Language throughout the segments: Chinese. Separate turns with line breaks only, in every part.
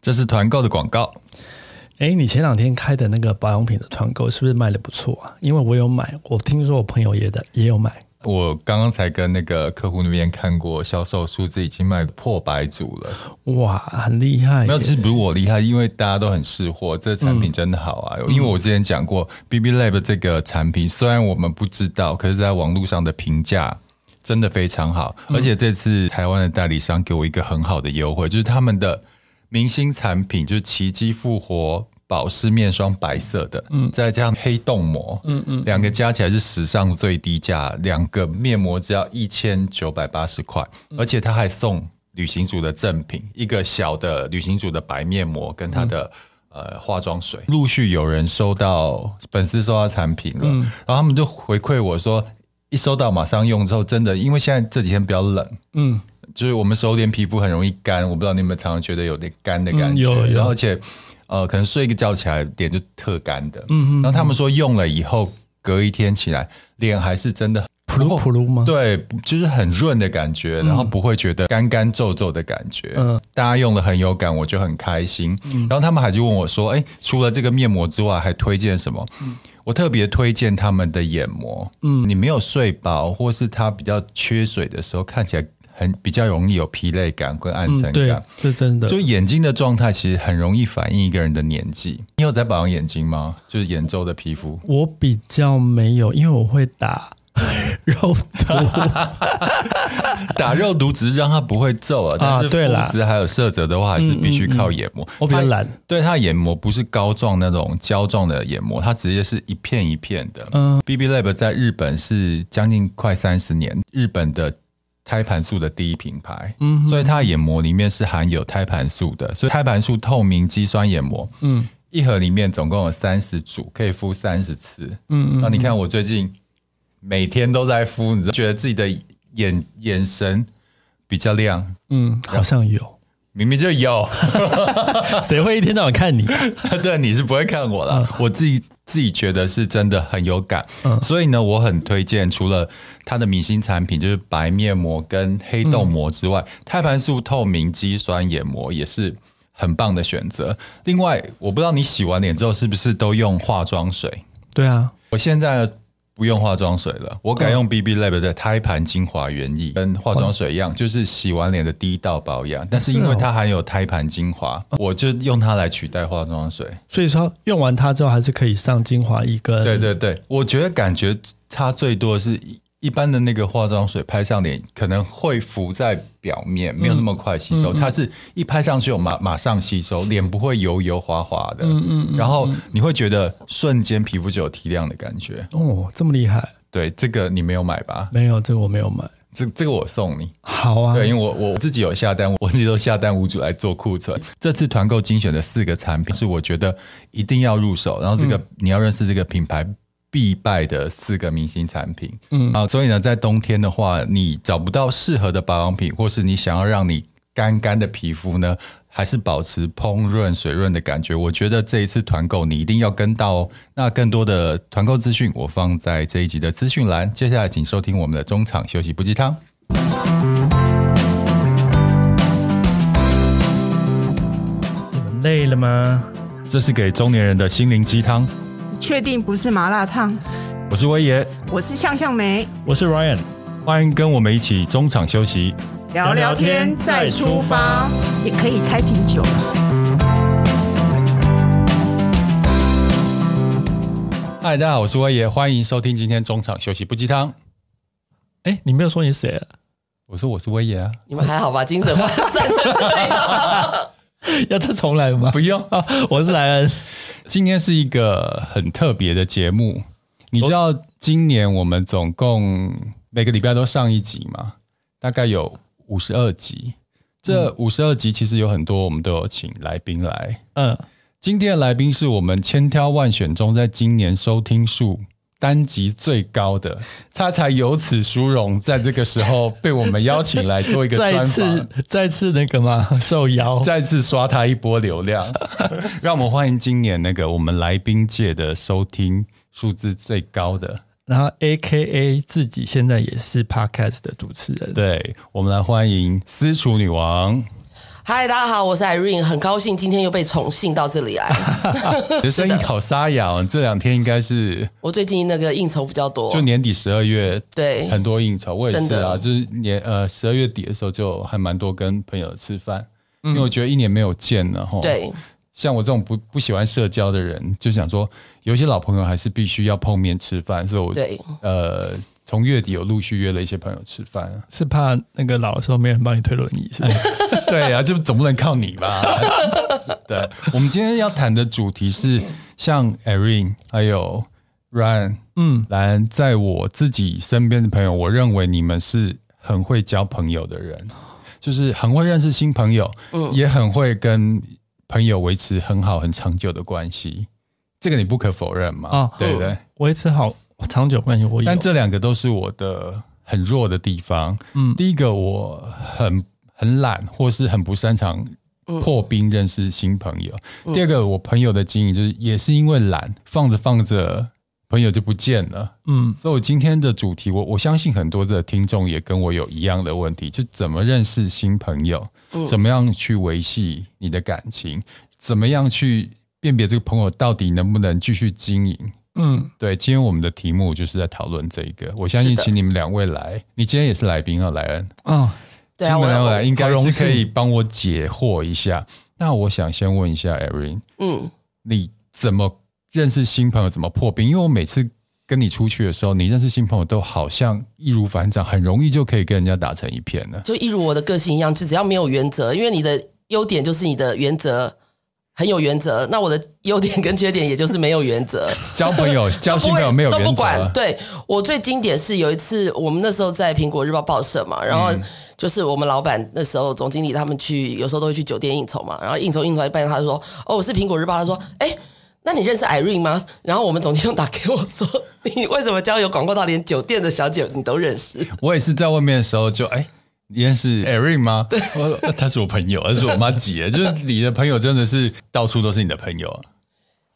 这是团购的广告。
哎，你前两天开的那个保养品的团购是不是卖的不错啊？因为我有买，我听说我朋友也的也有买。
我刚刚才跟那个客户那边看过销售数字，已经卖破百组了。
哇，很厉害！
没有，其实不是我厉害，因为大家都很识货，这个产品真的好啊。嗯、因为我之前讲过，BB Lab 这个产品，虽然我们不知道，可是在网络上的评价真的非常好。嗯、而且这次台湾的代理商给我一个很好的优惠，就是他们的明星产品，就是奇迹复活。保湿面霜白色的，嗯，再加上黑洞膜，嗯嗯，两个加起来是史上最低价，两个面膜只要一千九百八十块，而且他还送旅行组的赠品，一个小的旅行组的白面膜跟他的、嗯、呃化妆水。陆续有人收到粉丝收到产品了，嗯、然后他们就回馈我说，一收到马上用之后，真的，因为现在这几天比较冷，嗯，就是我们手脸皮肤很容易干，我不知道你们常常觉得有点干的感觉，嗯、有，有，然后而且。呃，可能睡一个觉起来脸就特干的，嗯嗯，然后他们说用了以后隔一天起来脸还是真的
噗噜噗噜吗？
对，就是很润的感觉，然后不会觉得干干皱皱的感觉，嗯，大家用的很有感，我就很开心。嗯，然后他们还就问我说，哎，除了这个面膜之外，还推荐什么？嗯，我特别推荐他们的眼膜，嗯，你没有睡饱，或是它比较缺水的时候，看起来。很比较容易有疲累感跟暗沉感，
嗯、是真的。
就眼睛的状态其实很容易反映一个人的年纪。你有在保养眼睛吗？就是眼周的皮肤，
我比较没有，因为我会打 肉毒，
打肉毒只是让它不会皱啊。但是肤质还有色泽的话，还是必须靠眼膜。
我比较懒，
对，它的眼膜不是膏状那种胶状的眼膜，它直接是一片一片的。嗯，BB Lab 在日本是将近快三十年，日本的。胎盘素的第一品牌，嗯，所以它的眼膜里面是含有胎盘素的，所以胎盘素透明肌酸眼膜，嗯，一盒里面总共有三十组，可以敷三十次，嗯嗯。那你看我最近每天都在敷，你觉得自己的眼眼神比较亮，
嗯，好像有。
明明就有，
谁会一天到晚看你？
对，你是不会看我了。嗯、我自己自己觉得是真的很有感，嗯、所以呢，我很推荐。除了它的明星产品就是白面膜跟黑豆膜之外，嗯、胎盘素透明肌酸眼膜也是很棒的选择。另外，我不知道你洗完脸之后是不是都用化妆水？
对啊，
我现在。不用化妆水了，我改用 BB Lab 的胎盘精华原液，跟化妆水一样，就是洗完脸的第一道保养。但是因为它含有胎盘精华，我就用它来取代化妆水。
所以说用完它之后，还是可以上精华一根。
对对对，我觉得感觉差最多的是。一般的那个化妆水拍上脸可能会浮在表面，没有那么快吸收。嗯嗯嗯、它是一拍上去，有马马上吸收，脸不会油油滑滑的。嗯嗯，嗯嗯，然后你会觉得瞬间皮肤就有提亮的感觉。
哦，这么厉害！
对，这个你没有买吧？
没有，这个我没有买。
这这个我送你。
好啊。
对，因为我我自己有下单，我自己都下单五组来做库存。这次团购精选的四个产品是我觉得一定要入手，然后这个、嗯、你要认识这个品牌。必败的四个明星产品，嗯啊，所以呢，在冬天的话，你找不到适合的保养品，或是你想要让你干干的皮肤呢，还是保持烹润水润的感觉，我觉得这一次团购你一定要跟到哦。那更多的团购资讯，我放在这一集的资讯栏。接下来，请收听我们的中场休息不
鸡汤。累了吗？
这是给中年人的心灵鸡汤。
确定不是麻辣烫？
我是威爷，
我是向向梅，
我是 Ryan，
欢迎跟我们一起中场休息，
聊聊天再出发，也可以开瓶酒。
嗨，大家好，我是威爷，欢迎收听今天中场休息不鸡汤。
哎，你没有说你谁啊？
我说我是威爷啊。
你们还好吧？精神吗？
要再重来吗？
不用啊，
我是莱恩。
今天是一个很特别的节目，你知道今年我们总共每个礼拜都上一集吗？大概有五十二集。这五十二集其实有很多，我们都有请来宾来。嗯，今天的来宾是我们千挑万选中，在今年收听数单集最高的，他才有此殊荣，在这个时候被我们邀请来做一个 专访，
再次再次那个嘛，受邀，
再次刷他一波流量，让我们欢迎今年那个我们来宾界的收听数字最高的，
然后 AKA 自己现在也是 Podcast 的主持人，
对，我们来欢迎私厨女王。
嗨，大家好，我是 Irene，很高兴今天又被宠幸到这里来。
你的声音好沙哑哦，这两天应该是
我最近那个应酬比较多，
就年底十二月
对
很多应酬，我也是啊，就是年呃十二月底的时候就还蛮多跟朋友吃饭，嗯、因为我觉得一年没有见了哈。
对，
像我这种不不喜欢社交的人，就想说有些老朋友还是必须要碰面吃饭，所以我
对呃。
从月底有陆续约了一些朋友吃饭，
是怕那个老的时候没人帮你推轮椅，是是？
对啊，就总不能靠你吧？对，我们今天要谈的主题是像 Irene 还有 Ryan，嗯，兰在我自己身边的朋友，我认为你们是很会交朋友的人，就是很会认识新朋友，嗯，也很会跟朋友维持很好很长久的关系，这个你不可否认嘛？啊，对不对？
维持好。长久关系我有，
但这两个都是我的很弱的地方。嗯，第一个我很很懒，或是很不擅长破冰认识新朋友。嗯、第二个，我朋友的经营就是也是因为懒，放着放着朋友就不见了。嗯，所以我今天的主题，我我相信很多的听众也跟我有一样的问题，就怎么认识新朋友，怎么样去维系你的感情，怎么样去辨别这个朋友到底能不能继续经营。嗯，对，今天我们的题目就是在讨论这一个。我相信请你们两位来，你今天也是来宾啊，莱恩。嗯，
对啊，
请你们两位来应该是可以帮我解惑一下。那我想先问一下 Irene，嗯，你怎么认识新朋友？怎么破冰？因为我每次跟你出去的时候，你认识新朋友都好像易如反掌，很容易就可以跟人家打成一片了。
就一如我的个性一样，就只要没有原则，因为你的优点就是你的原则。很有原则，那我的优点跟缺点也就是没有原则。
交朋友、交新朋友没有原则，
都不管。对，我最经典是有一次，我们那时候在苹果日报报社嘛，然后就是我们老板那时候总经理他们去，有时候都会去酒店应酬嘛，然后应酬应酬一半，他就说：“哦，我是苹果日报。”他说：“哎，那你认识 Irene 吗？”然后我们总经理打给我说：“ 你为什么交友广阔到连酒店的小姐你都认识？”
我也是在外面的时候就哎。你认识 Erin 吗？对，他是我朋友，他是我妈姐，就是你的朋友真的是到处都是你的朋友啊。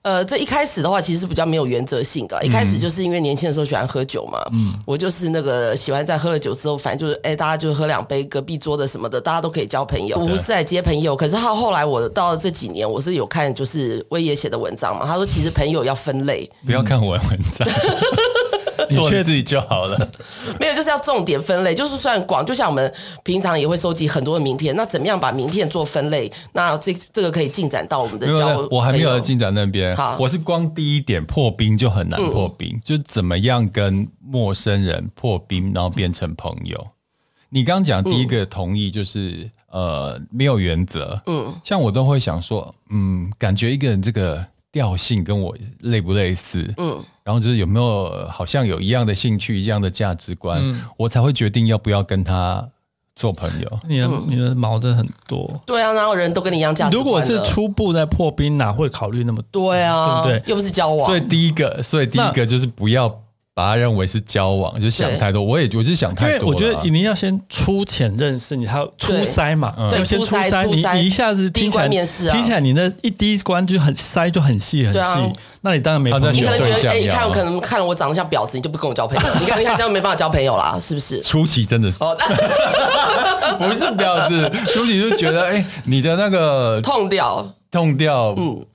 呃，这一开始的话，其实是比较没有原则性的。一开始就是因为年轻的时候喜欢喝酒嘛，嗯，我就是那个喜欢在喝了酒之后，反正就是哎，大家就喝两杯，隔壁桌的什么的，大家都可以交朋友，不是来接朋友。可是他后来，我到了这几年，我是有看就是威爷写的文章嘛，他说其实朋友要分类，
不要看我的文章。做自己就好了，
没有，就是要重点分类，就是算广，就像我们平常也会收集很多的名片，那怎么样把名片做分类？那这这个可以进展到我们的交，
我还没有进展那边。好，我是光第一点破冰就很难破冰，嗯、就怎么样跟陌生人破冰，然后变成朋友。你刚讲第一个同意就是、嗯、呃没有原则，嗯，像我都会想说，嗯，感觉一个人这个。调性跟我类不类似？嗯，然后就是有没有好像有一样的兴趣、一样的价值观，嗯、我才会决定要不要跟他做朋友。
你的你的矛盾很多，
对啊，哪有人都跟你一样价值观。
如果是初步在破冰，哪会考虑那么多？
对啊，
对不对？
又不是交往，
所以第一个，所以第一个就是不要。把他认为是交往，就想太多。我也我就想太多。
因为我觉得你要先初浅认识你，还有初筛嘛，
对，
先初筛。你你一下子听起来听起来你那一第一关就很筛就很细很细，那你当然没办法。
你可能觉得哎，你看我可能看了我长得像婊子，你就不跟我交朋友。你看你看这样没办法交朋友啦，是不是？
初期真的是，不是婊子，初期就觉得哎，你的那个
痛掉
痛掉，嗯。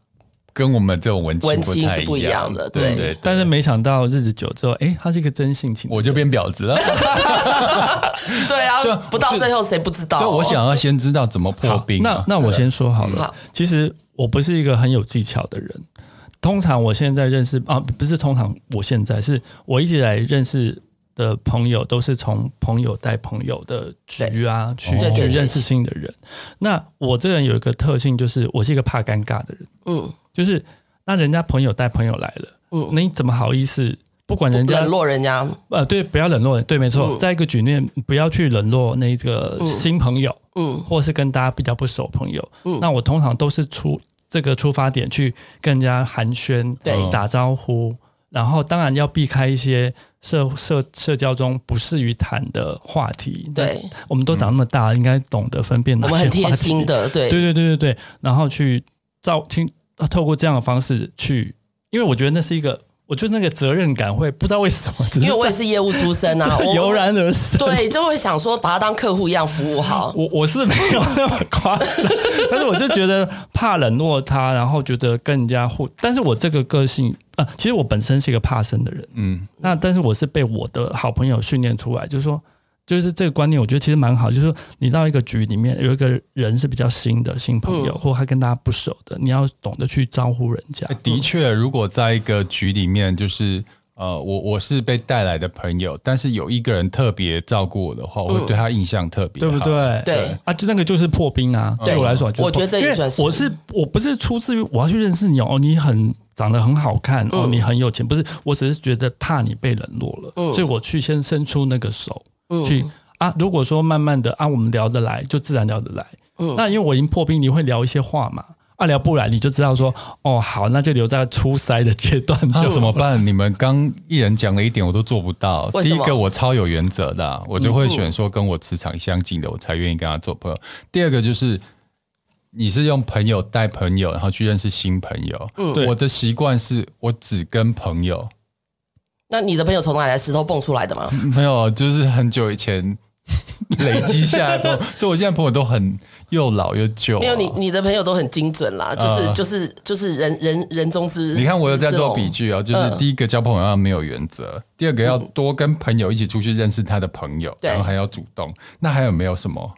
跟我们这种文青
文青是不一样的，对。
但是没想到日子久之后，哎，他是一个真性情，
我就变婊子了。
对啊，对不到最后谁不知道？哦？
对，我想要先知道怎么破冰，啊。
那那我先说好了。好，其实我不是一个很有技巧的人。通常我现在认识啊，不是通常我现在是我一直来认识的朋友，都是从朋友带朋友的局啊去去认识新的人。那我这人有一个特性，就是我是一个怕尴尬的人。嗯。就是那人家朋友带朋友来了，嗯，那你怎么好意思？不管人家
冷落人家，
呃，对，不要冷落人，对，没错。在、嗯、一个局面，不要去冷落那个新朋友，嗯，或是跟大家比较不熟朋友，嗯，那我通常都是出这个出发点去跟人家寒暄，对，打招呼，然后当然要避开一些社社社交中不适于谈的话题，对，我们都长那么大，嗯、应该懂得分辨哪些话题，
我们很贴心的，对，
对对对对对，然后去照听。透过这样的方式去，因为我觉得那是一个我觉得那个责任感会不知道为什么，
因为我也是业务出身啊，
油然而生。
对，就会想说把他当客户一样服务好。
我我是没有那么夸张，但是我就觉得怕冷落他，然后觉得跟人家互。但是我这个个性啊，其实我本身是一个怕生的人，嗯，那但是我是被我的好朋友训练出来，就是说。就是这个观念，我觉得其实蛮好。就是说，你到一个局里面，有一个人是比较新的新朋友，嗯、或他跟大家不熟的，你要懂得去招呼人家。
的确，如果在一个局里面，就是呃，我我是被带来的朋友，但是有一个人特别照顾我的话，我会对他印象特别好，对不
对？
对
啊，就那个就是破冰啊。对我来说，
我觉得这也算是。
我是我不是出自于我要去认识你哦，你很长得很好看哦，你很有钱，不是，我只是觉得怕你被冷落了，嗯、所以我去先伸出那个手、嗯、去。啊，如果说慢慢的啊，我们聊得来，就自然聊得来。嗯，那因为我已经破冰，你会聊一些话嘛？啊，聊不来，你就知道说，哦，好，那就留在初筛的阶段。就
怎么办？你们刚一人讲了一点，我都做不到。第一个，我超有原则的，我就会选说跟我磁场相近的，我才愿意跟他做朋友。第二个就是，你是用朋友带朋友，然后去认识新朋友。嗯，我的习惯是我只跟朋友。
那你的朋友从哪来？石头蹦出来的吗？
没有，就是很久以前。累积下来的，所以我现在朋友都很又老又旧、啊。
没有你，你的朋友都很精准啦，就是、呃、就是就是人人人中之。
你看我有在做笔记啊，就是第一个交朋友要没有原则，呃、第二个要多跟朋友一起出去认识他的朋友，嗯、然后还要主动。那还有没有什么？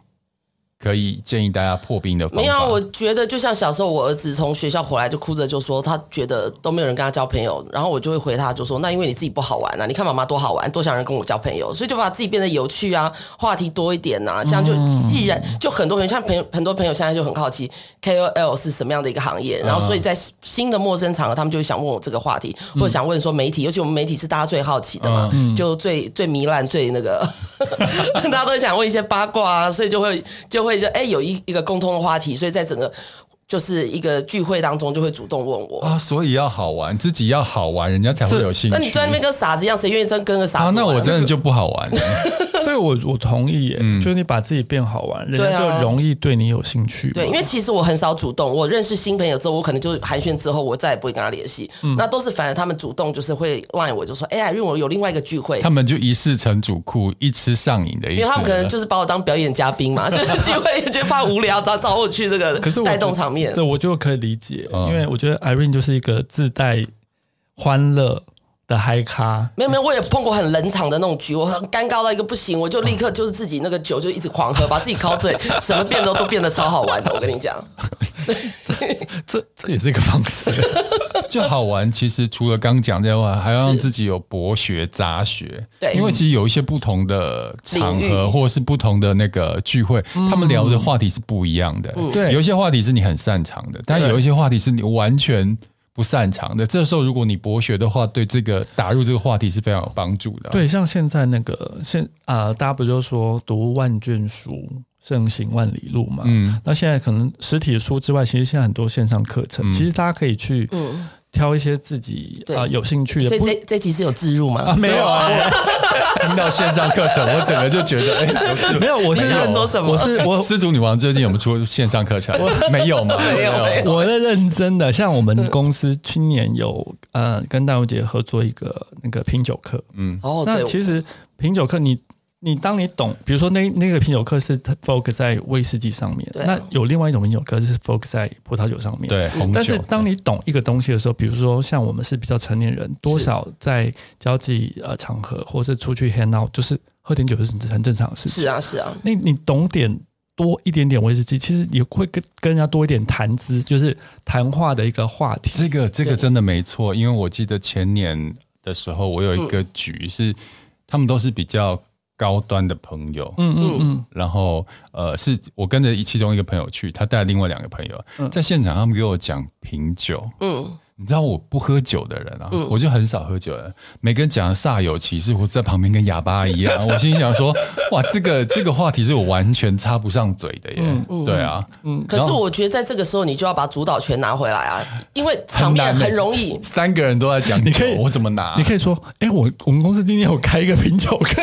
可以建议大家破冰的方法。没有，
我觉得就像小时候，我儿子从学校回来就哭着就说，他觉得都没有人跟他交朋友。然后我就会回他，就说：“那因为你自己不好玩啊！你看妈妈多好玩，多想人跟我交朋友，所以就把自己变得有趣啊，话题多一点呐、啊，这样就既然就很多人像朋友，很多朋友现在就很好奇 KOL 是什么样的一个行业，然后所以在新的陌生场合，他们就会想问我这个话题，或者想问说媒体，尤其我们媒体是大家最好奇的嘛，就最最糜烂、最那个，大家都想问一些八卦啊，所以就会就会就哎有一。一个共通的话题，所以在整个就是一个聚会当中，就会主动问我
啊，所以要好玩，自己要好玩，人家才会有兴趣。
那你在那边跟傻子一样，谁愿意真跟个傻子？
啊，那我真的就不好玩。
所以我我同意耶，嗯、就是你把自己变好玩，人家就容易对你有兴趣。
对，因为其实我很少主动，我认识新朋友之后，我可能就寒暄之后，我再也不会跟他联系。嗯、那都是反而他们主动，就是会 line 我，就说：“哎呀，因为我有另外一个聚会。”
他们就一试成主顾，一吃上瘾的意思。
因为他们可能就是把我当表演嘉宾嘛，就是聚会觉得怕无聊，找找我去这个，可是带动场面。
这我就可以理解，嗯、因为我觉得 Irene 就是一个自带欢乐。的嗨咖
没有没有，我也碰过很冷场的那种局，我很尴尬到一个不行，我就立刻就是自己那个酒就一直狂喝，把自己搞醉，什么变都都变得超好玩的。我跟你讲，
这这也是一个方式，
就好玩。其实除了刚讲这话，还要让自己有博学杂学。
对，
因为其实有一些不同的场合或者是不同的那个聚会，他们聊的话题是不一样的。对，有一些话题是你很擅长的，但有一些话题是你完全。不擅长的，这时候如果你博学的话，对这个打入这个话题是非常有帮助的。
对，像现在那个现啊、呃，大家不就说读万卷书，胜行万里路嘛？嗯，那现在可能实体的书之外，其实现在很多线上课程，嗯、其实大家可以去嗯。挑一些自己啊有兴趣的，
所以这这集是有自入吗？啊，
没有啊，
听到线上课程，我整个就觉得哎，
没有，我是
想说什么？
我是我
失足女王最近有没有出线上课程？没有吗？
没有，
我在认真的。像我们公司去年有呃跟大吴姐合作一个那个品酒课，嗯，哦，那其实品酒课你。你当你懂，比如说那那个品酒课是 focus 在威士忌上面，啊、那有另外一种品酒课是 focus 在葡萄酒上面。
对，
但是当你懂一个东西的时候，比如说像我们是比较成年人，多少在交际呃场合，或是出去 hang out，就是喝点酒是很正常的事情。
是啊，是啊。
那你懂点多一点点威士忌，其实也会跟跟人家多一点谈资，就是谈话的一个话题。
这个这个真的没错，因为我记得前年的时候，我有一个局是，嗯、他们都是比较。高端的朋友，嗯嗯嗯，然后呃，是我跟着其中一个朋友去，他带另外两个朋友，在现场他们给我讲品酒，嗯。你知道我不喝酒的人啊，嗯、我就很少喝酒的人。每个人讲的煞有其事，我在旁边跟哑巴一样。我心里想说，哇，这个这个话题是我完全插不上嘴的耶。嗯、对啊，嗯。
可是我觉得在这个时候，你就要把主导权拿回来啊，因为场面很容易。
三个人都在讲，你可以我怎么拿？
你可以说，哎，我我们公司今天有开一个品酒课，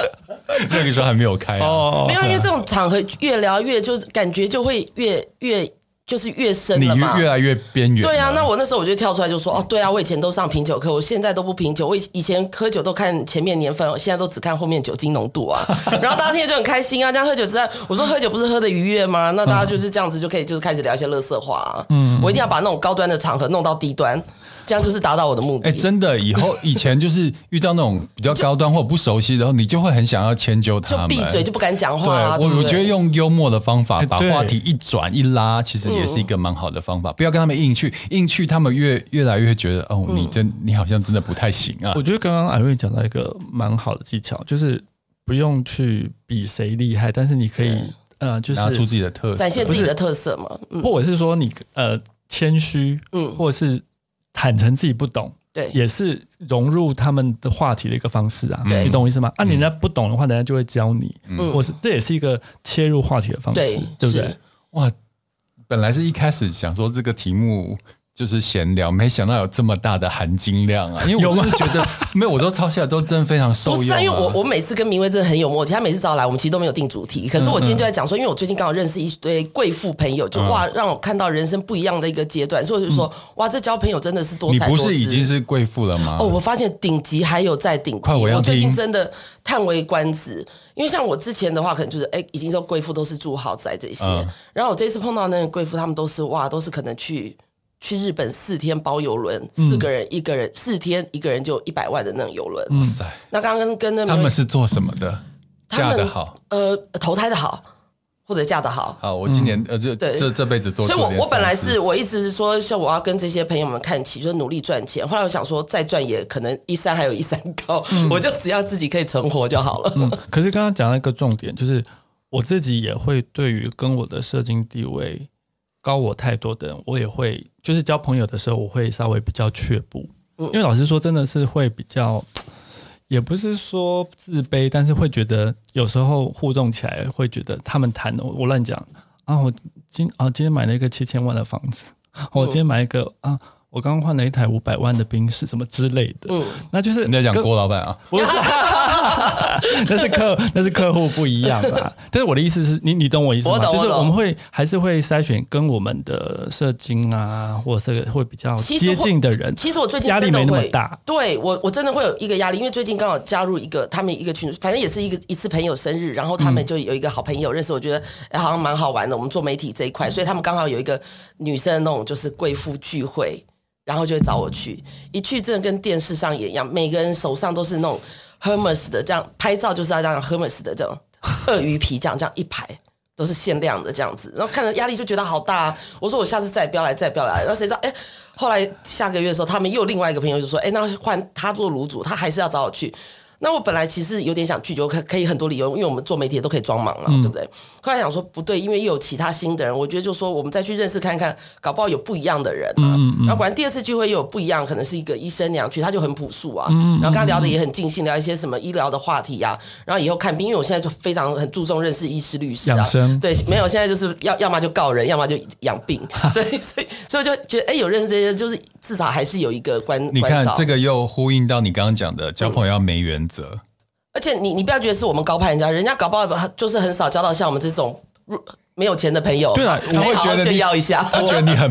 那个时候还没有开啊。
哦，没有，因为这种场合越聊越，就是感觉就会越越。就是越深
你
了嘛，
越越来越边缘。
对啊，那我那时候我就跳出来就说，哦，对啊，我以前都上品酒课，我现在都不品酒，我以以前喝酒都看前面年份，我现在都只看后面酒精浓度啊。然后大家听着就很开心啊，这样喝酒之后，我说喝酒不是喝的愉悦吗？那大家就是这样子就可以就是开始聊一些乐色话啊。嗯，我一定要把那种高端的场合弄到低端。这样就是达到我的目的。
哎，真的，以后以前就是遇到那种比较高端或不熟悉的，然后你就会很想要迁就他们，
就闭嘴就不敢讲话啊。
对，我我觉得用幽默的方法把话题一转
欸、
一拉，其实也是一个蛮好的方法。不要跟他们硬去，硬去他们越越来越觉得哦，你真你好像真的不太行啊。
我觉得刚刚艾瑞讲到一个蛮好的技巧，就是不用去比谁厉害，但是你可以呃，就是
拿出自己的特色，
展现自己的特色嘛。
嗯、或者是说你呃谦虚，嗯，或者是。坦诚自己不懂，
对，
也是融入他们的话题的一个方式啊。你懂我意思吗？啊，人家不懂的话，人家就会教你，嗯，或是这也是一个切入话题的方式，对，对不对？
哇，本来是一开始想说这个题目。就是闲聊，没想到有这么大的含金量啊！因为我真的觉得 没有，我都抄下来都真的非常受用。不是，
因为我我每次跟明威真的很有默契，他每次找我来，我们其实都没有定主题。可是我今天就在讲说，因为我最近刚好认识一堆贵妇朋友，就哇，让我看到人生不一样的一个阶段，所以我就说哇，这交朋友真的是多才多姿。
你不是已经是贵妇了吗？
哦，我发现顶级还有在顶级，我最近真的叹为观止。因为像我之前的话，可能就是哎，已经说贵妇都是住豪宅这些，然后我这次碰到那个贵妇，他们都是哇，都是可能去。去日本四天包邮轮，四个人一个人，四天一个人就一百万的那种游轮。哇塞！那刚刚跟那
他们是做什么的？嫁的好？
呃，投胎的好，或者嫁得好？
好，我今年呃，这这这辈子做。
所以我我本来是我一直是说，像我要跟这些朋友们看齐，就是努力赚钱。后来我想说，再赚也可能一山还有一山高，我就只要自己可以存活就好了。
嗯，可是刚刚讲了一个重点，就是我自己也会对于跟我的社经地位。高我太多的人，我也会就是交朋友的时候，我会稍微比较却步，因为老实说，真的是会比较，也不是说自卑，但是会觉得有时候互动起来，会觉得他们谈我乱讲啊，我今啊今天买了一个七千万的房子，我今天买一个啊。我刚刚换了一台五百万的宾士，什么之类的，嗯，那就是
你在讲郭老板啊，
不是，那是客那是客户不一样啊。但是我的意思是你你懂我意思吗？就是我们会还是会筛选跟我们的社经啊，或者是会比较接近的人。
其实我最近
压力没那么大，
对我我真的会有一个压力，因为最近刚好加入一个他们一个群，反正也是一个一次朋友生日，然后他们就有一个好朋友认识，我觉得好像蛮好玩的。我们做媒体这一块，所以他们刚好有一个女生的那种就是贵妇聚会。然后就会找我去，一去真的跟电视上也一样，每个人手上都是那种 Hermes 的，这样拍照就是要这样 Hermes 的这种鳄鱼皮这样这样一排都是限量的这样子，然后看着压力就觉得好大啊。我说我下次再也不要来，再也不要来。然后谁知道？哎，后来下个月的时候，他们又另外一个朋友就说：“哎，那换他做卤煮，他还是要找我去。”那我本来其实有点想拒绝，可可以很多理由，因为我们做媒体都可以装忙嘛，嗯、对不对？后来想说不对，因为又有其他新的人，我觉得就说我们再去认识看看，搞不好有不一样的人啊。嗯嗯。然后果然第二次聚会又有不一样，可能是一个医生娘去，他就很朴素啊。嗯。然后跟他聊的也很尽兴，聊一些什么医疗的话题啊。然后以后看病，因为我现在就非常很注重认识医师律师啊。养生。对，没有，现在就是要要么就告人，要么就养病。对，所以所以就觉得哎，有认识这些，就是至少还是有一个关。
你看这个又呼应到你刚刚讲的，交朋友要没原则。嗯
而且你你不要觉得是我们高攀人家，人家搞不好就是很少交到像我们这种没有钱的朋友。
对啊，
我会觉得
炫耀一下，
他觉得你很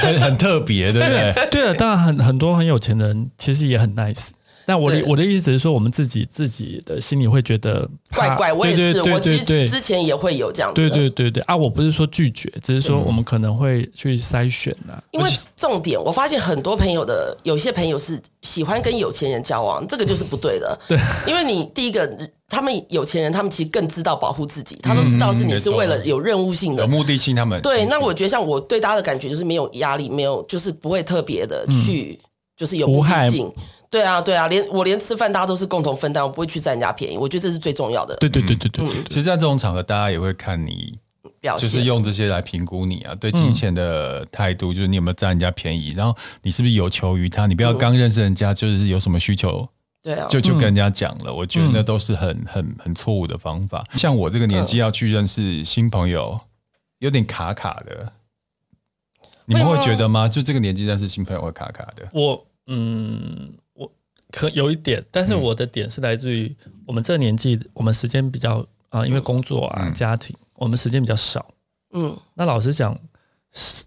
很很特别，对不对？
对啊，当然很很多很有钱的人其实也很 nice。但我的我的意思是说，我们自己自己的心里会觉得
怪怪。我也是，对对对对，我其实之前也会有这样的。
对对对对啊！我不是说拒绝，只是说我们可能会去筛选呐、啊。
因为重点，我发现很多朋友的有些朋友是喜欢跟有钱人交往，这个就是不对的。对，因为你第一个，他们有钱人，他们其实更知道保护自己，他都知道是你是为了有任务性的、
有目的性。他们
对，那我觉得像我对大家的感觉就是没有压力，没有就是不会特别的去，嗯、就是有目的性。对啊，对啊，连我连吃饭大家都是共同分担，我不会去占人家便宜，我觉得这是最重要的。
对对对对对，
其实，在这种场合，大家也会看你表现，就是用这些来评估你啊，对金钱的态度，就是你有没有占人家便宜，然后你是不是有求于他，你不要刚认识人家就是有什么需求，对啊，就就跟人家讲了，我觉得那都是很很很错误的方法。像我这个年纪要去认识新朋友，有点卡卡的，你们会觉得吗？就这个年纪认识新朋友会卡卡的？
我嗯。可有一点，但是我的点是来自于我们这个年纪，我们时间比较啊，因为工作啊、家庭，我们时间比较少。嗯，那老实讲，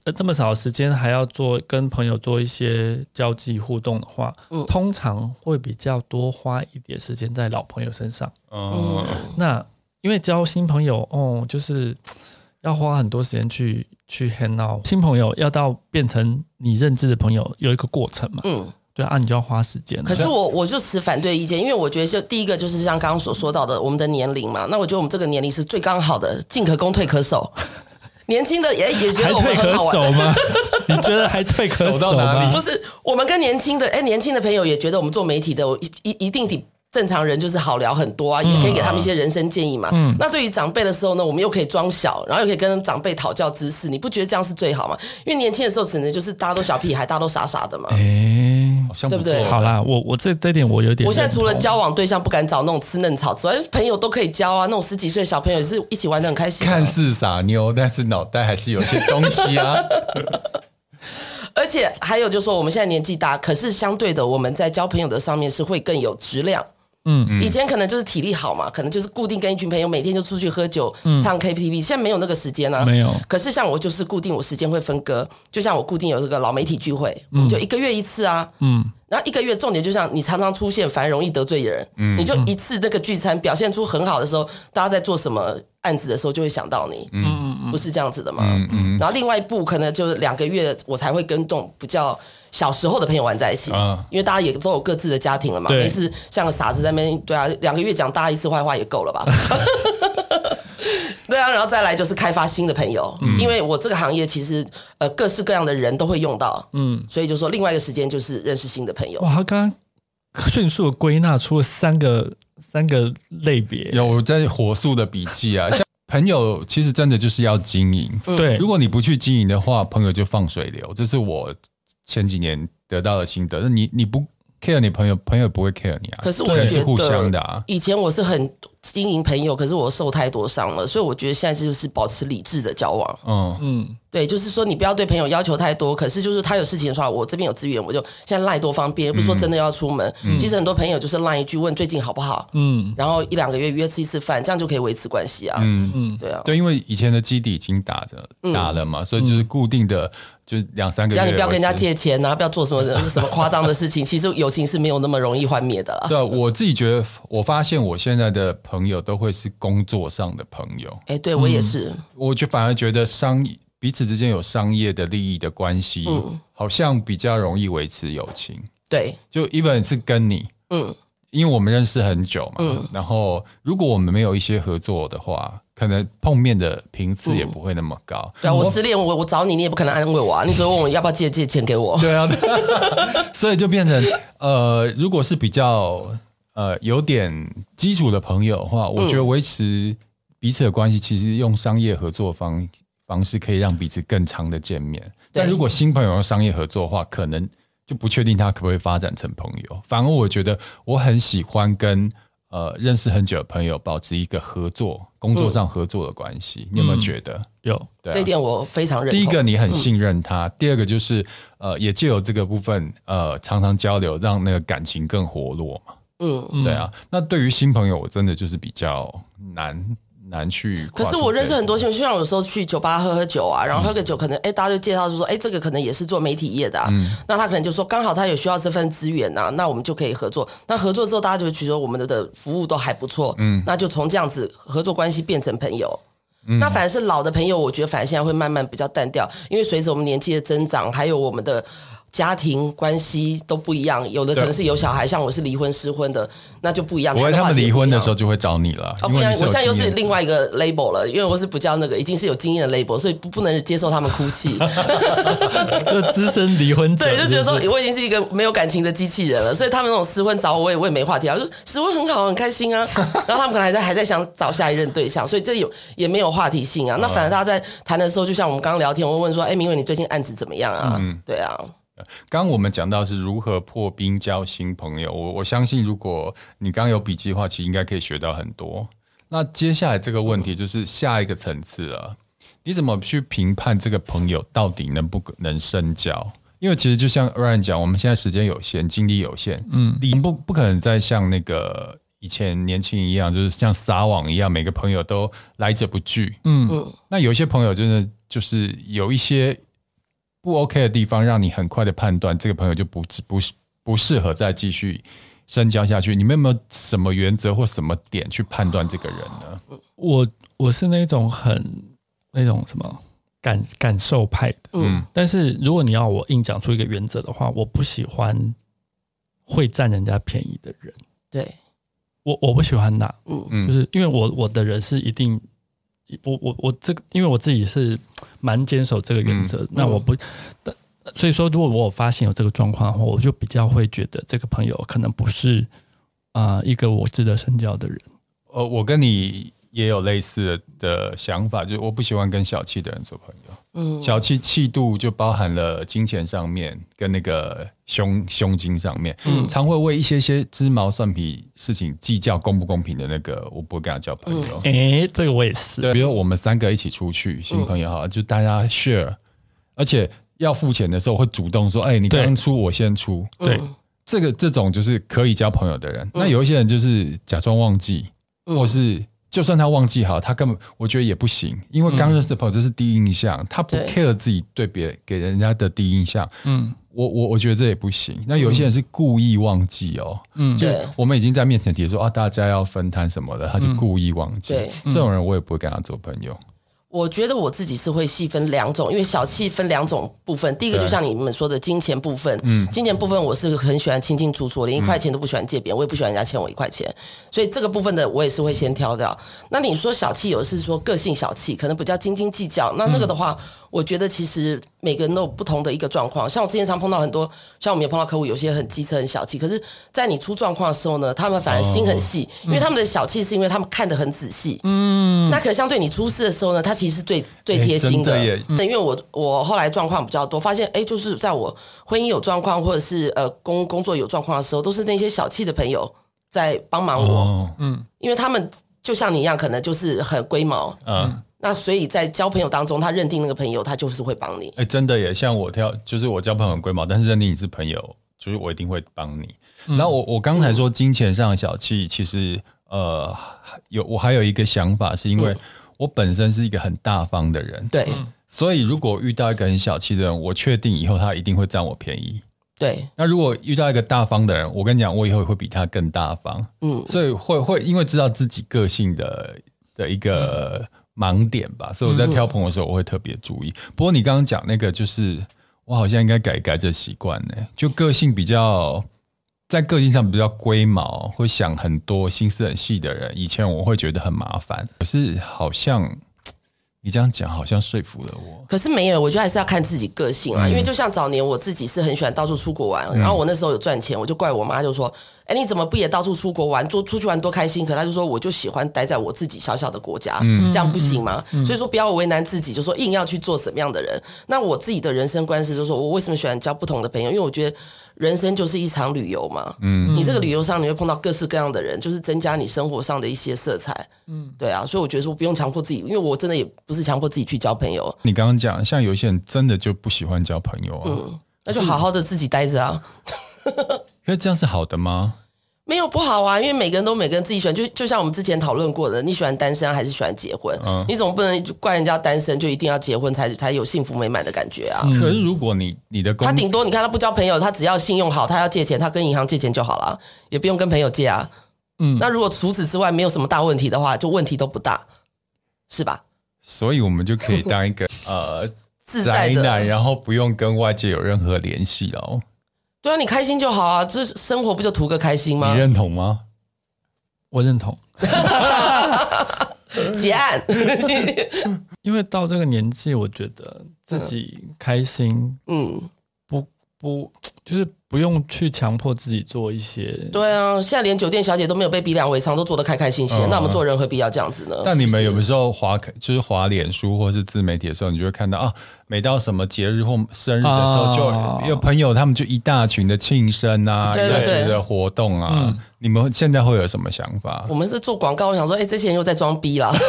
呃这么少的时间还要做跟朋友做一些交际互动的话，嗯，通常会比较多花一点时间在老朋友身上。
嗯，
那因为交新朋友哦，就是要花很多时间去去 hang out，新朋友要到变成你认知的朋友有一个过程嘛。嗯。对啊，你就要花时间。
可是我我就持反对意见，因为我觉得就第一个就是像刚刚所说到的，我们的年龄嘛。那我觉得我们这个年龄是最刚好的，进可攻退可守。年轻的也也觉得我们很好玩。
退可守吗？你觉得还退可守到哪里？
不是，我们跟年轻的哎，年轻的朋友也觉得我们做媒体的，我一一一定比。正常人就是好聊很多啊，也可以给他们一些人生建议嘛。嗯、那对于长辈的时候呢，我们又可以装小，然后又可以跟长辈讨教知识，你不觉得这样是最好吗？因为年轻的时候只能就是大家都小屁孩，大家都傻傻的嘛。
对不
对？
好啦，我我这这点我有点。
我现在除了交往对象不敢找那种吃嫩草之外，朋友都可以交啊。那种十几岁小朋友也是一起玩的很开心。
看似傻妞，但是脑袋还是有些东西啊。
而且还有就是说，我们现在年纪大，可是相对的，我们在交朋友的上面是会更有质量。嗯，以前可能就是体力好嘛，可能就是固定跟一群朋友每天就出去喝酒、嗯、唱 KTV，现在没有那个时间啊。
没有。
可是像我就是固定，我时间会分割，就像我固定有这个老媒体聚会，嗯、就一个月一次啊。嗯。然后一个月重点就像你常常出现，反而容易得罪人。嗯。你就一次那个聚餐表现出很好的时候，大家在做什么案子的时候就会想到你。嗯嗯。不是这样子的吗？嗯嗯。然后另外一部可能就是两个月我才会跟这种比较。小时候的朋友玩在一起，因为大家也都有各自的家庭了嘛，没事像个傻子在那边，对啊，两个月讲大家一次坏话也够了吧？对啊，然后再来就是开发新的朋友，嗯。因为我这个行业其实呃各式各样的人都会用到，嗯，所以就说另外一个时间就是认识新的朋友。
哇，他刚刚迅速的归纳出了三个三个类别，
有在火速的笔记啊，像朋友其实真的就是要经营，对，如果你不去经营的话，朋友就放水流，这是我。前几年得到的心得，那你你不 care 你朋友，朋友不会 care 你啊。
可是我觉得
是互相的啊。
以前我是很经营朋友，可是我受太多伤了，所以我觉得现在就是保持理智的交往。嗯嗯。对，就是说你不要对朋友要求太多，可是就是他有事情的话，我这边有资源，我就现在赖多方便，不是说真的要出门。嗯、其实很多朋友就是赖一句问最近好不好，嗯，然后一两个月约吃一次饭，这样就可以维持关系啊。嗯嗯，对啊，
对，因为以前的基底已经打着打了嘛，嗯、所以就是固定的，就两三个月。
只要你不要跟人家借钱啊，不要做什么什么夸张的事情，其实友情是没有那么容易幻灭的啦。
对啊，我自己觉得，我发现我现在的朋友都会是工作上的朋友。
哎，对我也是，嗯、
我就反而觉得商业。彼此之间有商业的利益的关系，嗯，好像比较容易维持友情。
对，
就 even 是跟你，嗯，因为我们认识很久嘛，嗯，然后如果我们没有一些合作的话，可能碰面的频次也不会那么高。
对啊，我失恋，我我找你，你也不可能安慰我啊，你只会问我 要不要借借钱给我。
对啊，所以就变成呃，如果是比较呃有点基础的朋友的话，我觉得维持彼此的关系，其实用商业合作方。方式可以让彼此更长的见面，但如果新朋友用商业合作的话，可能就不确定他可不可以发展成朋友。反而我觉得我很喜欢跟呃认识很久的朋友保持一个合作、工作上合作的关系。嗯、你有没有觉得？
有，
对、啊，这一点我非常认同。
第一个，你很信任他；嗯、第二个，就是呃，也借由这个部分呃，常常交流，让那个感情更活络嘛。嗯，对啊。那对于新朋友，我真的就是比较难。难去，
可是我认识很多新朋友，就像有时候去酒吧喝喝酒啊，然后喝个酒，可能哎，大家就介绍就说，哎，这个可能也是做媒体业的啊，嗯、那他可能就说，刚好他有需要这份资源啊，那我们就可以合作。那合作之后，大家就会觉得我们的的服务都还不错，嗯，那就从这样子合作关系变成朋友。嗯、那反而是老的朋友，我觉得反而现在会慢慢比较淡掉，因为随着我们年纪的增长，还有我们的。家庭关系都不一样，有的可能是有小孩，像我是离婚失婚的，那就不一样。不会，
他们离婚的时候就会找你了。
哦，不然我现在又是另外一个 label 了，因为我是不叫那个，已经是有经验的 label，所以不不能接受他们哭泣。
就资深离婚者，
对，就觉得说我已经是一个没有感情的机器人了，所以他们那种失婚找我，我也我也没话题啊，就失婚很好，很开心啊。然后他们可能还在还在想找下一任对象，所以这有也没有话题性啊。那反而大家在谈的时候，就像我们刚刚聊天，我问说，哎，明伟你最近案子怎么样啊？嗯，对啊。
刚刚我们讲到是如何破冰交新朋友，我我相信如果你刚刚有笔记的话，其实应该可以学到很多。那接下来这个问题就是下一个层次了，你怎么去评判这个朋友到底能不能深交？因为其实就像 Ryan 讲，我们现在时间有限，精力有限，嗯，你不不可能再像那个以前年轻一样，就是像撒网一样，每个朋友都来者不拒，嗯嗯。那有一些朋友真的。就是有一些不 OK 的地方，让你很快的判断这个朋友就不不不适合再继续深交下去。你们有没有什么原则或什么点去判断这个人呢？
我我是那种很那种什么感感受派的，嗯，但是如果你要我硬讲出一个原则的话，我不喜欢会占人家便宜的人。
对，
我我不喜欢那，
嗯，
就是因为我我的人是一定。我我我这个，因为我自己是蛮坚守这个原则，嗯、那我不，所以说如果我发现有这个状况的话，我就比较会觉得这个朋友可能不是啊、呃、一个我值得深交的人。
呃，我跟你也有类似的想法，就是我不喜欢跟小气的人做朋友。嗯，小气气度就包含了金钱上面跟那个胸胸襟上面，嗯，常会为一些些鸡毛蒜皮事情计较公不公平的那个，我不会跟他交朋友。
哎、嗯欸，这个我也是。
对，比如我们三个一起出去，新朋友哈，嗯、就大家 share，而且要付钱的时候会主动说，哎、欸，你刚刚出，我先出。对，这个这种就是可以交朋友的人。嗯、那有一些人就是假装忘记，嗯、或是。就算他忘记好，他根本我觉得也不行，因为刚认识的朋友这是第一印象，嗯、他不 care 自己对别给人家的第一印象。嗯，我我我觉得这也不行。那有些人是故意忘记哦，嗯，就我们已经在面前提说啊，大家要分摊什么的，他就故意忘记。对，这种人我也不会跟他做朋友。
我觉得我自己是会细分两种，因为小气分两种部分。第一个就像你们说的金钱部分，嗯，金钱部分我是很喜欢清清楚楚，我连一块钱都不喜欢借别人，我也不喜欢人家欠我一块钱，所以这个部分的我也是会先挑掉。那你说小气，有的是说个性小气，可能比较斤斤计较，那那个的话。我觉得其实每个人都有不同的一个状况，像我之前常碰到很多，像我们也碰到客户，有些很机车、很小气，可是，在你出状况的时候呢，他们反而心很细，哦、因为他们的小气是因为他们看得很仔细。嗯，那可能相对你出事的时候呢，他其实是最最贴心的。对，因为我我后来状况比较多，发现哎，就是在我婚姻有状况，或者是呃工工作有状况的时候，都是那些小气的朋友在帮忙我。嗯、哦，因为他们就像你一样，可能就是很龟毛。嗯。那所以在交朋友当中，他认定那个朋友，他就是会帮你。
哎，真的耶！像我挑，就是我交朋友很龟毛，但是认定你是朋友，就是我一定会帮你。嗯、然后我我刚才说金钱上的小气，其实呃有我还有一个想法，是因为我本身是一个很大方的人，
对、
嗯，所以如果遇到一个很小气的人，我确定以后他一定会占我便宜。
对，
那如果遇到一个大方的人，我跟你讲，我以后会比他更大方。嗯，所以会会因为知道自己个性的的一个。嗯盲点吧，所以我在挑朋友的时候，我会特别注意。嗯、不过你刚刚讲那个，就是我好像应该改一改这习惯呢，就个性比较在个性上比较龟毛，会想很多、心思很细的人，以前我会觉得很麻烦，可是好像。你这样讲好像说服了我，
可是没有，我觉得还是要看自己个性啊。嗯、因为就像早年我自己是很喜欢到处出国玩，嗯、然后我那时候有赚钱，我就怪我妈，就说：“哎，你怎么不也到处出国玩，做出去玩多开心？”可他就说：“我就喜欢待在我自己小小的国家，嗯、这样不行吗？”嗯嗯、所以说不要为难自己，就说硬要去做什么样的人。那我自己的人生观是，就是说我为什么喜欢交不同的朋友？因为我觉得。人生就是一场旅游嘛，嗯，你这个旅游上你会碰到各式各样的人，就是增加你生活上的一些色彩，嗯，对啊，所以我觉得说不用强迫自己，因为我真的也不是强迫自己去交朋友。
你刚刚讲，像有一些人真的就不喜欢交朋友啊，
嗯，那就好好的自己待着啊。
因为这样是好的吗？
没有不好啊，因为每个人都每个人自己选，就就像我们之前讨论过的，你喜欢单身还是喜欢结婚？嗯，你总不能怪人家单身就一定要结婚才才有幸福美满的感觉啊。
可是如果你你的
他顶多你看他不交朋友，他只要信用好，他要借钱，他跟银行借钱就好了，也不用跟朋友借啊。嗯，那如果除此之外没有什么大问题的话，就问题都不大，是吧？
所以我们就可以当一个 呃自在的，然后不用跟外界有任何联系了。
对啊，你开心就好啊，这生活不就图个开心吗？
你认同吗？
我认同。
结案。
因为到这个年纪，我觉得自己开心，嗯，不不，就是。不用去强迫自己做一些。
对啊，现在连酒店小姐都没有被逼良为娼，都做得开开心心。嗯、那我们做人何必要这样子呢？
但你们有的时候滑，就是滑脸书或是自媒体的时候，你就会看到啊，每到什么节日或生日的时候，就有朋友他们就一大群的庆生啊，对对对的活动啊。嗯、你们现在会有什么想法？
我们是做广告，我想说，哎、欸，这些人又在装逼了。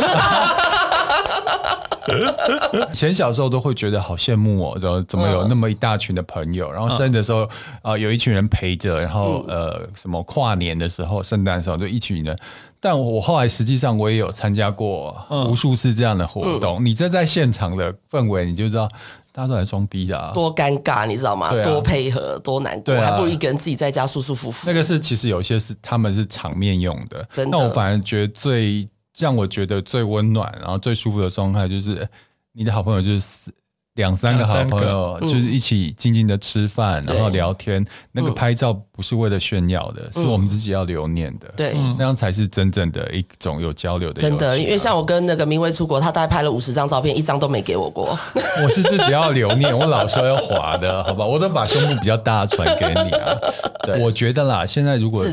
以前小时候都会觉得好羡慕哦，怎么怎么有那么一大群的朋友，然后生日的时候啊、呃，有一群人陪着，然后呃，什么跨年的时候、圣诞的时候就一群人。但我后来实际上我也有参加过无数次这样的活动，你这在现场的氛围，你就知道。大家都来装逼的啊，
多尴尬，你知道吗？啊、多配合，多难过，啊、还不如一个人自己在家舒舒服服。
那个是其实有些是他们是场面用的，
真的。
那我反而觉得最让我觉得最温暖，然后最舒服的状态就是你的好朋友就是。两三个好朋友就是一起静静的吃饭，然后聊天。那个拍照不是为了炫耀的，是我们自己要留念的。对，那样才是真正的一种有交流的。
真的，因为像我跟那个明威出国，他大概拍了五十张照片，一张都没给我过。
我是自己要留念，我老说要滑的，好吧？我都把胸部比较大传给你啊。对，我觉得啦，现在如果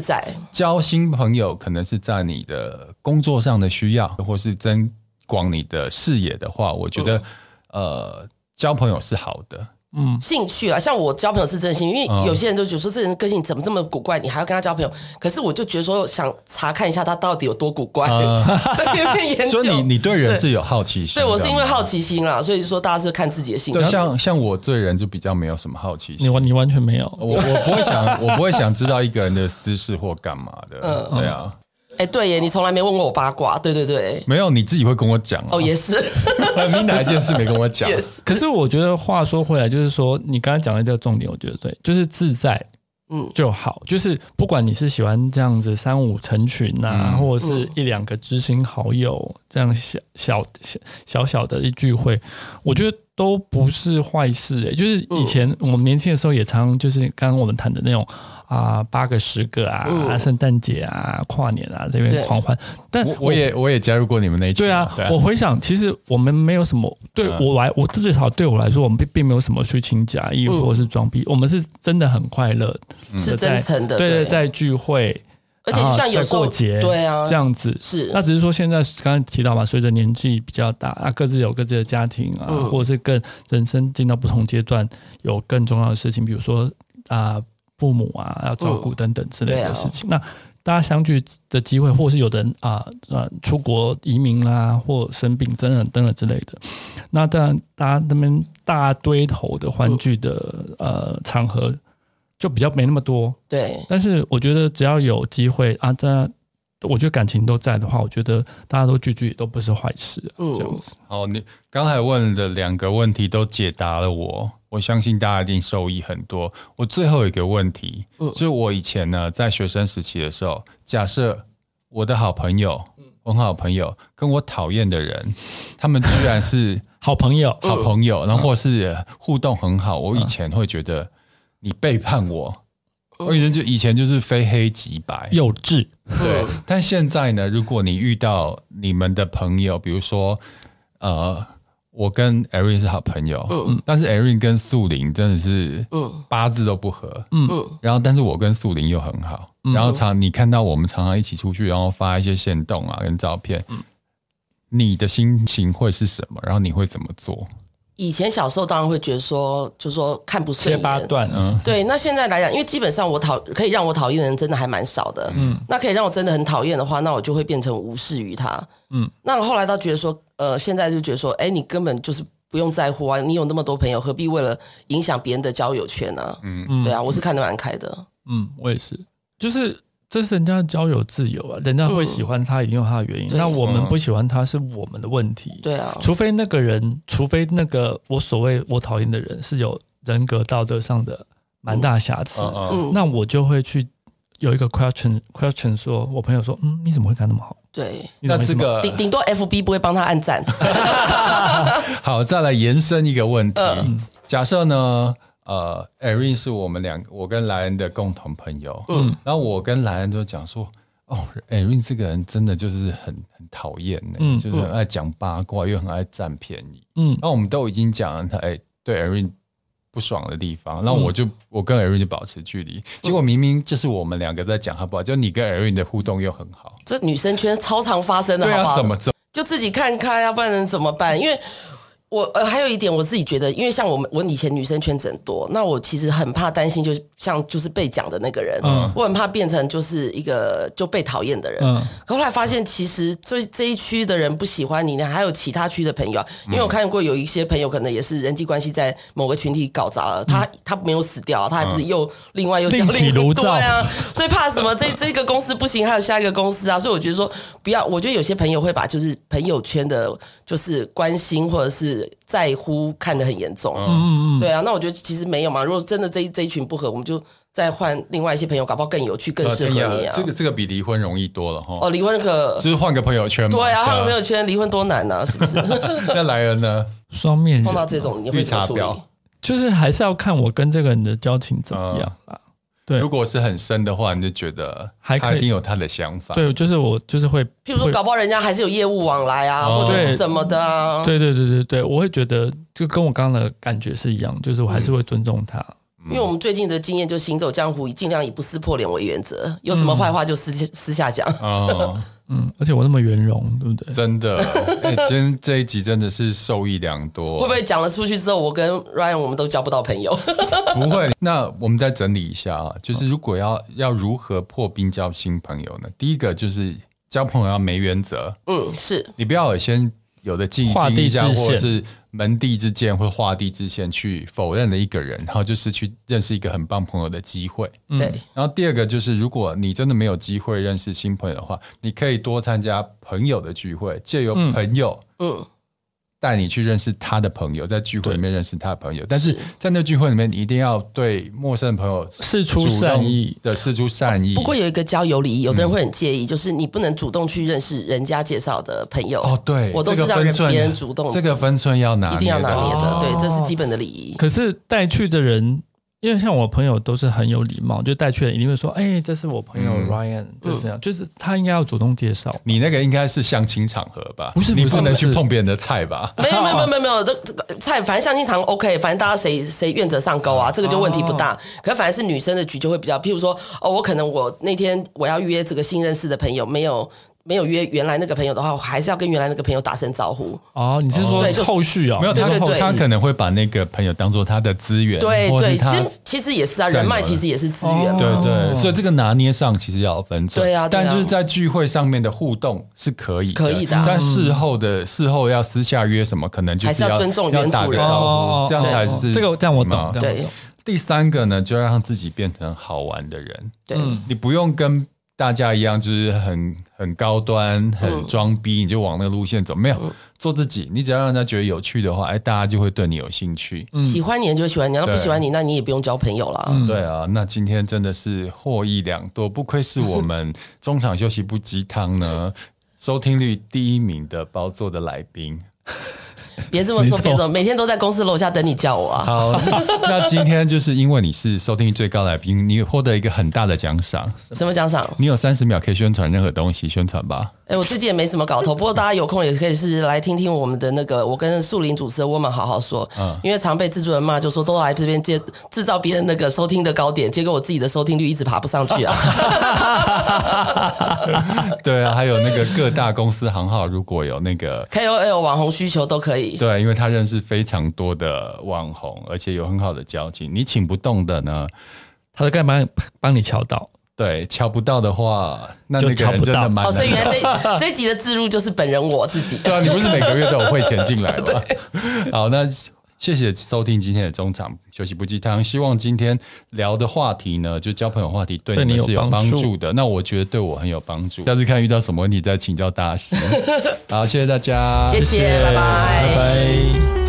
交新朋友，可能是在你的工作上的需要，或是增广你的视野的话，我觉得呃。交朋友是好的，
嗯，兴趣啊，像我交朋友是真心，因为有些人就觉得说这人个性怎么这么古怪，你还要跟他交朋友？可是我就觉得说想查看一下他到底有多古怪，在那边研究。
所以你你对人是有好奇心？
对，我是因为好奇心啦，所以说大家是看自己的兴趣。
像像我对人就比较没有什么好奇心，
你完你完全没有，
我我不会想我不会想知道一个人的私事或干嘛的，嗯，对啊。
对耶，你从来没问过我八卦，对对对，
没有，你自己会跟我讲、啊、
哦，也是，
你哪一件事没跟我讲？
是。可是我觉得话说回来，就是说你刚刚讲的这个重点，我觉得对，就是自在，嗯，就好，嗯、就是不管你是喜欢这样子三五成群呐、啊，嗯、或者是一两个知心好友这样小小小小小的一聚会，我觉得都不是坏事诶，就是以前我们年轻的时候也常就是刚刚我们谈的那种。啊，八个十个啊，圣诞节啊，跨年啊，这边狂欢。但
我我也我也加入过你们那一群。
对啊，我回想，其实我们没有什么，对我来，我至少对我来说，我们并并没有什么虚情假意或者是装逼，我们是真的很快乐，
是真诚的。
对对，在聚会，
而且像有
过节，对啊，这样子是。那只是说现在刚刚提到嘛，随着年纪比较大啊，各自有各自的家庭啊，或者是更人生进到不同阶段，有更重要的事情，比如说啊。父母啊，要照顾等等之类的事情。那大家相聚的机会，或是有的人啊啊出国移民啦、啊，或生病等等等等之类的。那当然，大家那边大堆头的欢聚的、嗯、呃场合，就比较没那么多。对。但是我觉得只要有机会啊，大家我觉得感情都在的话，我觉得大家都聚聚也都不是坏事。嗯，这样子。
好，你刚才问的两个问题都解答了我。我相信大家一定受益很多。我最后一个问题，嗯、就是我以前呢，在学生时期的时候，假设我的好朋友，很好朋友，跟我讨厌的人，他们居然是
好朋友，
好朋友，然后或是互动很好，我以前会觉得你背叛我，我以前就以前就是非黑即白，
幼稚。
对，但现在呢，如果你遇到你们的朋友，比如说呃。我跟 Erin 是好朋友，嗯，但是 Erin 跟素玲真的是，嗯，八字都不合，嗯，然后但是我跟素玲又很好，嗯、然后常你看到我们常常一起出去，然后发一些线动啊跟照片，嗯，你的心情会是什么？然后你会怎么做？
以前小时候当然会觉得说，就是说看不顺眼，
切八段，嗯，
对。那现在来讲，因为基本上我讨可以让我讨厌的人真的还蛮少的，嗯。那可以让我真的很讨厌的话，那我就会变成无视于他，嗯。那我后来倒觉得说，呃，现在就觉得说，哎，你根本就是不用在乎啊，你有那么多朋友，何必为了影响别人的交友圈呢？嗯，对啊，我是看得蛮开的，
嗯，我也是，就是。这是人家的交友自由啊，人家会喜欢他，一定有他的原因。嗯、那我们不喜欢他是我们的问题。对啊，除非那个人，除非那个我所谓我讨厌的人是有人格道德上的蛮大瑕疵，嗯嗯、那我就会去有一个 question question 说，我朋友说，嗯，你怎么会干那么好？
对，那这个顶顶多 FB 不会帮他按赞。
好，再来延伸一个问题，嗯、假设呢？呃，Erin 是我们两个，我跟莱恩的共同朋友。嗯，然后我跟莱恩就讲说，哦，Erin 这个人真的就是很很讨厌呢，嗯、就是很爱讲八卦，又很爱占便宜。嗯，然后我们都已经讲了他哎对 Erin 不爽的地方，然后我就、嗯、我跟 Erin 就保持距离。结果明明就是我们两个在讲好不好，就你跟 Erin 的互动又很好。
这女生圈超常发生的，对啊，好好？
怎么怎么
就自己看开啊，不然能怎么办？因为。我呃，还有一点，我自己觉得，因为像我们，我以前女生圈子很多，那我其实很怕担心，就像就是被讲的那个人，嗯，我很怕变成就是一个就被讨厌的人。嗯，可后来发现，其实这这一区的人不喜欢你，你还有其他区的朋友啊。因为我看过有一些朋友，可能也是人际关系在某个群体搞砸了，他他没有死掉，他还不是又另外又
另起炉灶，
对啊，所以怕什么？这这个公司不行，还有下一个公司啊。所以我觉得说，不要，我觉得有些朋友会把就是朋友圈的，就是关心或者是。在乎看得很严重，嗯嗯嗯，对啊，那我觉得其实没有嘛。如果真的这一这一群不合，我们就再换另外一些朋友，搞不好更有趣、更适合你啊。
这个这个比离婚容易多了哈。
哦，离婚可
就是换个朋友圈嘛。
对啊，换个朋友圈，离婚多难啊，是不是？
那来人呢？
双面人
碰到这种，你会怎么处理？
就是还是要看我跟这个人的交情怎么样啊。对，
如果是很深的话，你就觉得还他一定有他的想法。
对，就是我就是会，
譬如说，搞不好人家还是有业务往来啊，哦、或者是什么的啊。
对对对对对，我会觉得就跟我刚刚的感觉是一样，就是我还是会尊重他。
嗯、因为我们最近的经验就行走江湖，尽量以不撕破脸为原则，有什么坏话就私私下讲。
哦
嗯，而且我那么圆融，对不对？
真的，欸、今天这一集真的是受益良多。
会不会讲了出去之后，我跟 Ryan 我们都交不到朋友？
不会。那我们再整理一下啊，就是如果要要如何破冰交新朋友呢？第一个就是交朋友要没原则。
嗯，是
你不要先有的进
画地自限，
或者是。门第之见或画地之线去否认了一个人，然后就失去认识一个很棒朋友的机会。
对。
然后第二个就是，如果你真的没有机会认识新朋友的话，你可以多参加朋友的聚会，借由朋友，嗯。嗯带你去认识他的朋友，在聚会里面认识他的朋友，但是在那聚会里面，你一定要对陌生的朋友
事出善意的
事出善意。
不过有一个交友礼仪，有的人会很介意，就是你不能主动去认识人家介绍的朋友。
哦，对，
我都是让别人主动，
这个分寸要拿，
一定要拿捏的，对，这是基本的礼仪。
可是带去的人。因为像我朋友都是很有礼貌，就带去了一定会说：“哎，这是我朋友 Ryan，就是这样，就是他应该要主动介绍。”
你那个应该是相亲场合吧？
不是，
你不能去碰别人的菜吧？
没有，没有，没有，没有，没有，这这个菜，反正相亲场 OK，反正大家谁谁愿者上钩啊，这个就问题不大。可是反正是女生的局就会比较，譬如说，哦，我可能我那天我要约这个新认识的朋友，没有。没有约原来那个朋友的话，我还是要跟原来那个朋友打声招呼。
哦，你是说后续啊？
没有，他他可能会把那个朋友当做他的资源。
对对，其实其实也是啊，人脉其实也是资源。
对对，所以这个拿捏上其实要分寸。
对啊，
但就是在聚会上面的互动是可以
可以的，
但事后的事后要私下约什么，可能就是
要尊重原主人，
这样才是
这个这样我懂。
对，
第三个呢，就要让自己变成好玩的人。
对，
你不用跟。大家一样，就是很很高端、很装逼，你就往那个路线走。没有做自己，你只要让人家觉得有趣的话，哎，大家就会对你有兴趣。
喜欢你就喜欢你，要不喜欢你，那你也不用交朋友了。
对啊，那今天真的是获益良多，不愧是我们 中场休息不鸡汤呢，收听率第一名的包座的来宾。
别这么说，别这么，每天都在公司楼下等你叫我啊！
好，那 今天就是因为你是收听率最高来宾，你获得一个很大的奖赏。
什么奖赏？
你有三十秒可以宣传任何东西，宣传吧。
哎，我最近也没什么搞头，不过大家有空也可以是来听听我们的那个，我跟树林主持的我们好好说。嗯，因为常被制作人骂，就说都来这边接制造别人那个收听的高点，结果我自己的收听率一直爬不上去啊。
对啊，还有那个各大公司行号，如果有那个
KOL 网红需求都可以。
对，因为他认识非常多的网红，而且有很好的交情。你请不动的呢，
他都该帮帮你敲到。
对，敲不到的话，那那个人真的蛮。
哦，所以原来这 这一集的自入就是本人我自己。
对啊，你不是每个月都有汇钱进来吗？好，那谢谢收听今天的中场休息不鸡汤。希望今天聊的话题呢，就交朋友话题，对你们是有帮助的。那我觉得对我很有帮助。下次看遇到什么问题再请教大师。好，谢谢大家，
谢谢，谢谢拜拜，拜拜。